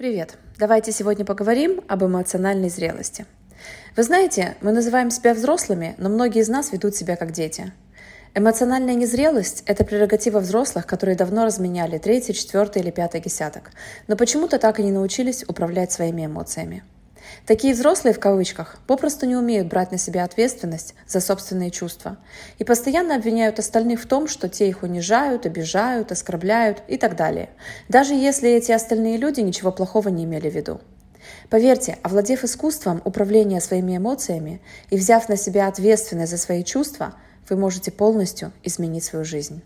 Привет! Давайте сегодня поговорим об эмоциональной зрелости. Вы знаете, мы называем себя взрослыми, но многие из нас ведут себя как дети. Эмоциональная незрелость – это прерогатива взрослых, которые давно разменяли третий, четвертый или пятый десяток, но почему-то так и не научились управлять своими эмоциями. Такие взрослые, в кавычках, попросту не умеют брать на себя ответственность за собственные чувства и постоянно обвиняют остальных в том, что те их унижают, обижают, оскорбляют и так далее, даже если эти остальные люди ничего плохого не имели в виду. Поверьте, овладев искусством управления своими эмоциями и взяв на себя ответственность за свои чувства, вы можете полностью изменить свою жизнь.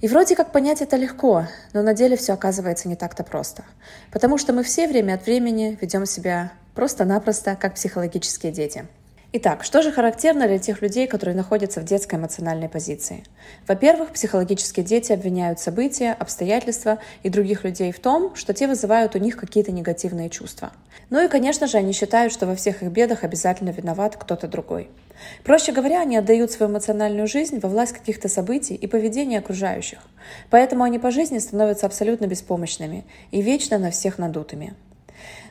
И вроде как понять это легко, но на деле все оказывается не так-то просто. Потому что мы все время от времени ведем себя просто-напросто как психологические дети. Итак, что же характерно для тех людей, которые находятся в детской эмоциональной позиции? Во-первых, психологические дети обвиняют события, обстоятельства и других людей в том, что те вызывают у них какие-то негативные чувства. Ну и, конечно же, они считают, что во всех их бедах обязательно виноват кто-то другой. Проще говоря, они отдают свою эмоциональную жизнь во власть каких-то событий и поведения окружающих. Поэтому они по жизни становятся абсолютно беспомощными и вечно на всех надутыми.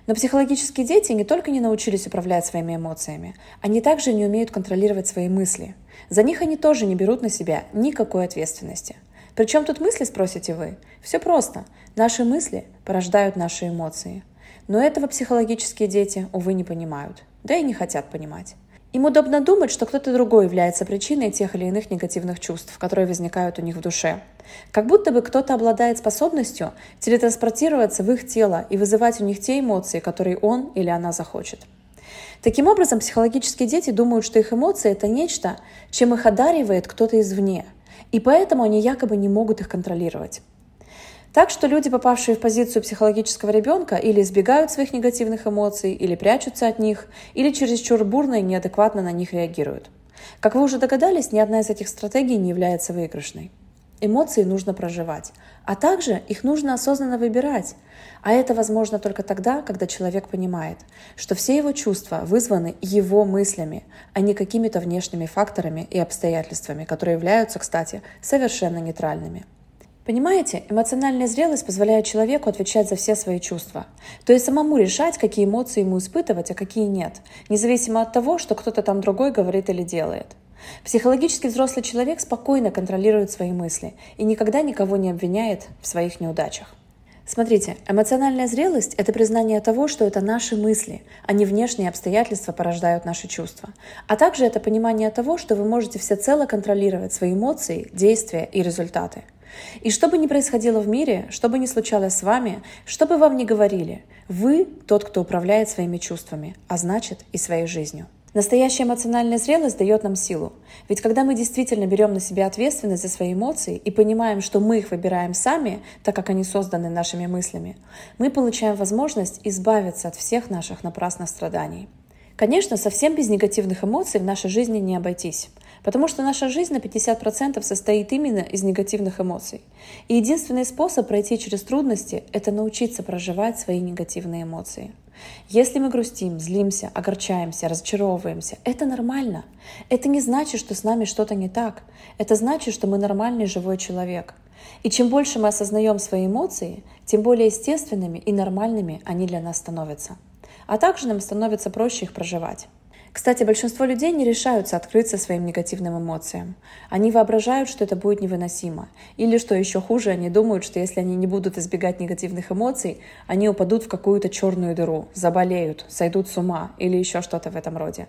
Но психологические дети не только не научились управлять своими эмоциями, они также не умеют контролировать свои мысли. За них они тоже не берут на себя никакой ответственности. Причем тут мысли, спросите вы? Все просто. Наши мысли порождают наши эмоции. Но этого психологические дети, увы, не понимают. Да и не хотят понимать. Им удобно думать, что кто-то другой является причиной тех или иных негативных чувств, которые возникают у них в душе. Как будто бы кто-то обладает способностью телетранспортироваться в их тело и вызывать у них те эмоции, которые он или она захочет. Таким образом, психологические дети думают, что их эмоции – это нечто, чем их одаривает кто-то извне, и поэтому они якобы не могут их контролировать. Так что люди, попавшие в позицию психологического ребенка, или избегают своих негативных эмоций, или прячутся от них, или чересчур бурно и неадекватно на них реагируют. Как вы уже догадались, ни одна из этих стратегий не является выигрышной. Эмоции нужно проживать, а также их нужно осознанно выбирать. А это возможно только тогда, когда человек понимает, что все его чувства вызваны его мыслями, а не какими-то внешними факторами и обстоятельствами, которые являются, кстати, совершенно нейтральными. Понимаете, эмоциональная зрелость позволяет человеку отвечать за все свои чувства. То есть самому решать, какие эмоции ему испытывать, а какие нет, независимо от того, что кто-то там другой говорит или делает. Психологически взрослый человек спокойно контролирует свои мысли и никогда никого не обвиняет в своих неудачах. Смотрите, эмоциональная зрелость – это признание того, что это наши мысли, а не внешние обстоятельства порождают наши чувства. А также это понимание того, что вы можете всецело контролировать свои эмоции, действия и результаты – и что бы ни происходило в мире, что бы ни случалось с вами, что бы вам ни говорили, вы тот, кто управляет своими чувствами, а значит и своей жизнью. Настоящая эмоциональная зрелость дает нам силу. Ведь когда мы действительно берем на себя ответственность за свои эмоции и понимаем, что мы их выбираем сами, так как они созданы нашими мыслями, мы получаем возможность избавиться от всех наших напрасных страданий. Конечно, совсем без негативных эмоций в нашей жизни не обойтись. Потому что наша жизнь на 50% состоит именно из негативных эмоций. И единственный способ пройти через трудности – это научиться проживать свои негативные эмоции. Если мы грустим, злимся, огорчаемся, разочаровываемся, это нормально. Это не значит, что с нами что-то не так. Это значит, что мы нормальный живой человек. И чем больше мы осознаем свои эмоции, тем более естественными и нормальными они для нас становятся. А также нам становится проще их проживать. Кстати, большинство людей не решаются открыться своим негативным эмоциям. Они воображают, что это будет невыносимо. Или, что еще хуже, они думают, что если они не будут избегать негативных эмоций, они упадут в какую-то черную дыру, заболеют, сойдут с ума или еще что-то в этом роде.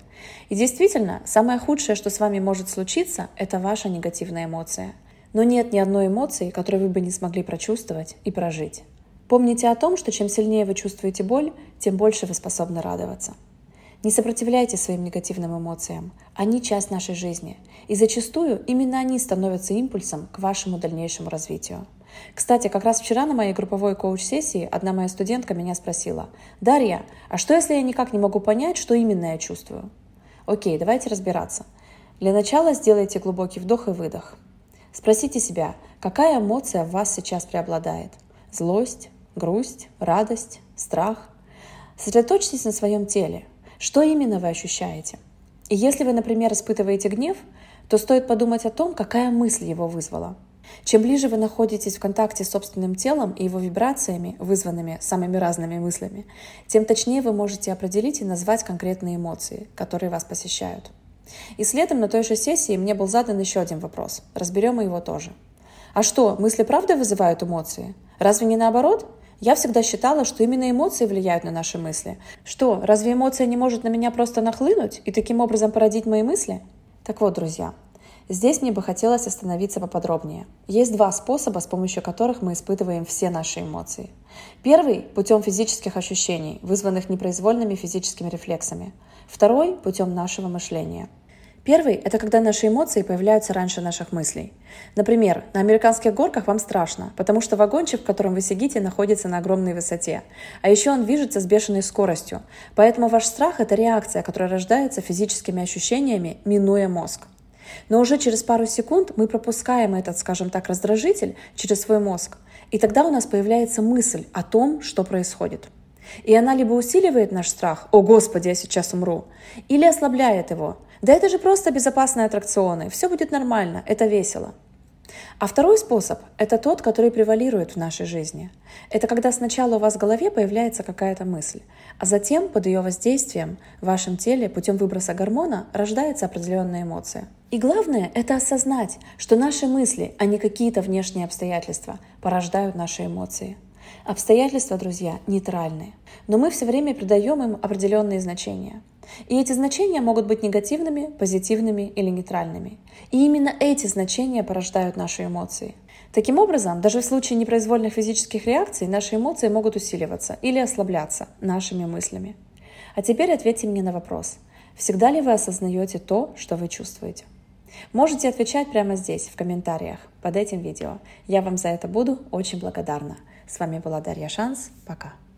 И действительно, самое худшее, что с вами может случиться, это ваша негативная эмоция. Но нет ни одной эмоции, которую вы бы не смогли прочувствовать и прожить. Помните о том, что чем сильнее вы чувствуете боль, тем больше вы способны радоваться. Не сопротивляйтесь своим негативным эмоциям. Они часть нашей жизни. И зачастую именно они становятся импульсом к вашему дальнейшему развитию. Кстати, как раз вчера на моей групповой коуч-сессии одна моя студентка меня спросила, «Дарья, а что если я никак не могу понять, что именно я чувствую?» Окей, давайте разбираться. Для начала сделайте глубокий вдох и выдох. Спросите себя, какая эмоция в вас сейчас преобладает? Злость, грусть, радость, страх? Сосредоточьтесь на своем теле – что именно вы ощущаете? И если вы, например, испытываете гнев, то стоит подумать о том, какая мысль его вызвала. Чем ближе вы находитесь в контакте с собственным телом и его вибрациями, вызванными самыми разными мыслями, тем точнее вы можете определить и назвать конкретные эмоции, которые вас посещают. И следом на той же сессии мне был задан еще один вопрос. Разберем его тоже. А что, мысли правда вызывают эмоции? Разве не наоборот? Я всегда считала, что именно эмоции влияют на наши мысли. Что, разве эмоция не может на меня просто нахлынуть и таким образом породить мои мысли? Так вот, друзья, Здесь мне бы хотелось остановиться поподробнее. Есть два способа, с помощью которых мы испытываем все наши эмоции. Первый – путем физических ощущений, вызванных непроизвольными физическими рефлексами. Второй – путем нашего мышления. Первый – это когда наши эмоции появляются раньше наших мыслей. Например, на американских горках вам страшно, потому что вагончик, в котором вы сидите, находится на огромной высоте. А еще он движется с бешеной скоростью. Поэтому ваш страх – это реакция, которая рождается физическими ощущениями, минуя мозг. Но уже через пару секунд мы пропускаем этот, скажем так, раздражитель через свой мозг. И тогда у нас появляется мысль о том, что происходит. И она либо усиливает наш страх «О, Господи, я сейчас умру», или ослабляет его. Да это же просто безопасные аттракционы, все будет нормально, это весело. А второй способ – это тот, который превалирует в нашей жизни. Это когда сначала у вас в голове появляется какая-то мысль, а затем под ее воздействием в вашем теле путем выброса гормона рождается определенная эмоция. И главное – это осознать, что наши мысли, а не какие-то внешние обстоятельства, порождают наши эмоции. Обстоятельства, друзья, нейтральные, но мы все время придаем им определенные значения – и эти значения могут быть негативными, позитивными или нейтральными. И именно эти значения порождают наши эмоции. Таким образом, даже в случае непроизвольных физических реакций наши эмоции могут усиливаться или ослабляться нашими мыслями. А теперь ответьте мне на вопрос. Всегда ли вы осознаете то, что вы чувствуете? Можете отвечать прямо здесь, в комментариях, под этим видео. Я вам за это буду очень благодарна. С вами была Дарья Шанс. Пока.